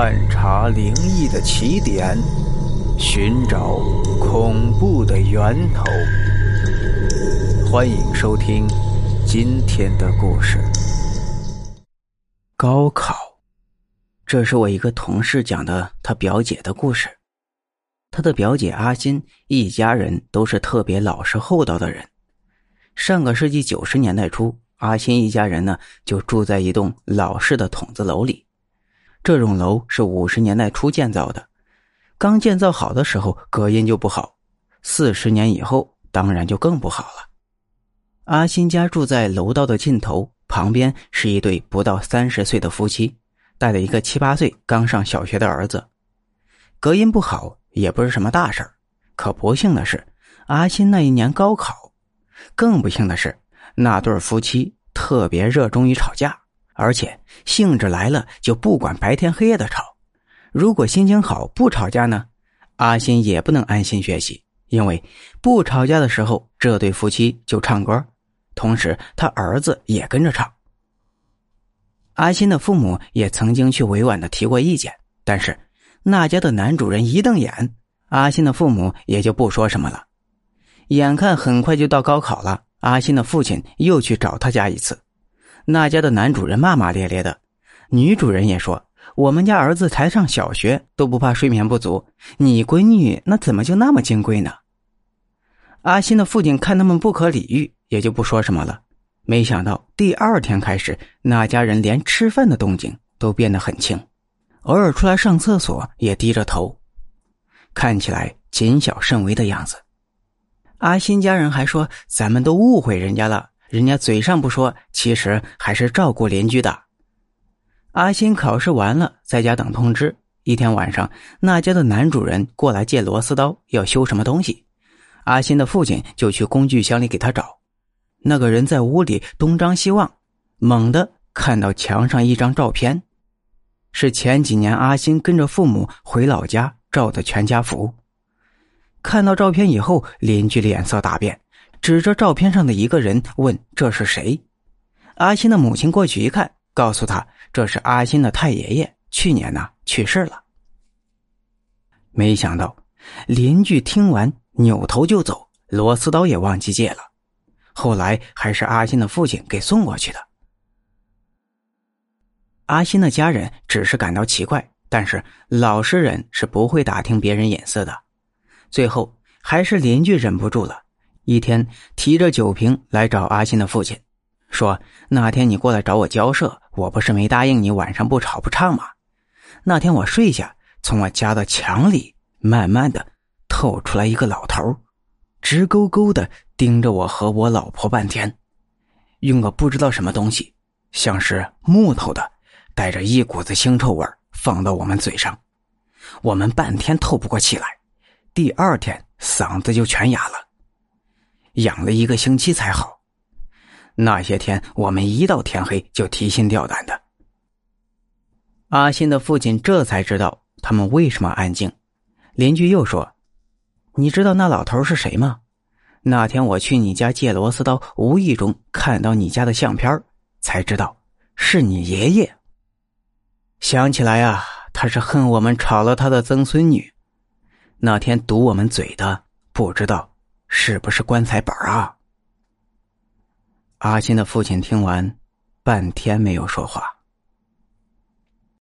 探查灵异的起点，寻找恐怖的源头。欢迎收听今天的故事。高考，这是我一个同事讲的他表姐的故事。他的表姐阿欣一家人都是特别老实厚道的人。上个世纪九十年代初，阿欣一家人呢就住在一栋老式的筒子楼里。这种楼是五十年代初建造的，刚建造好的时候隔音就不好，四十年以后当然就更不好了。阿新家住在楼道的尽头，旁边是一对不到三十岁的夫妻，带了一个七八岁刚上小学的儿子。隔音不好也不是什么大事儿，可不幸的是，阿新那一年高考，更不幸的是，那对夫妻特别热衷于吵架。而且兴致来了就不管白天黑夜的吵，如果心情好不吵架呢，阿新也不能安心学习，因为不吵架的时候这对夫妻就唱歌，同时他儿子也跟着唱。阿新的父母也曾经去委婉的提过意见，但是那家的男主人一瞪眼，阿新的父母也就不说什么了。眼看很快就到高考了，阿新的父亲又去找他家一次。那家的男主人骂骂咧咧的，女主人也说：“我们家儿子才上小学都不怕睡眠不足，你闺女那怎么就那么金贵呢？”阿新的父亲看他们不可理喻，也就不说什么了。没想到第二天开始，那家人连吃饭的动静都变得很轻，偶尔出来上厕所也低着头，看起来谨小慎微的样子。阿新家人还说：“咱们都误会人家了。”人家嘴上不说，其实还是照顾邻居的。阿新考试完了，在家等通知。一天晚上，那家的男主人过来借螺丝刀，要修什么东西。阿新的父亲就去工具箱里给他找。那个人在屋里东张西望，猛地看到墙上一张照片，是前几年阿新跟着父母回老家照的全家福。看到照片以后，邻居脸色大变。指着照片上的一个人问：“这是谁？”阿新的母亲过去一看，告诉他：“这是阿新的太爷爷，去年呢去世了。”没想到，邻居听完扭头就走，螺丝刀也忘记借了。后来还是阿新的父亲给送过去的。阿新的家人只是感到奇怪，但是老实人是不会打听别人眼色的。最后还是邻居忍不住了。一天，提着酒瓶来找阿新的父亲，说：“那天你过来找我交涉，我不是没答应你晚上不吵不唱吗？那天我睡下，从我家的墙里慢慢的透出来一个老头，直勾勾的盯着我和我老婆半天，用个不知道什么东西，像是木头的，带着一股子腥臭味放到我们嘴上，我们半天透不过气来，第二天嗓子就全哑了。”养了一个星期才好。那些天，我们一到天黑就提心吊胆的。阿新的父亲这才知道他们为什么安静。邻居又说：“你知道那老头是谁吗？那天我去你家借螺丝刀，无意中看到你家的相片，才知道是你爷爷。想起来啊，他是恨我们吵了他的曾孙女。那天堵我们嘴的，不知道。”是不是棺材本啊？阿金的父亲听完，半天没有说话。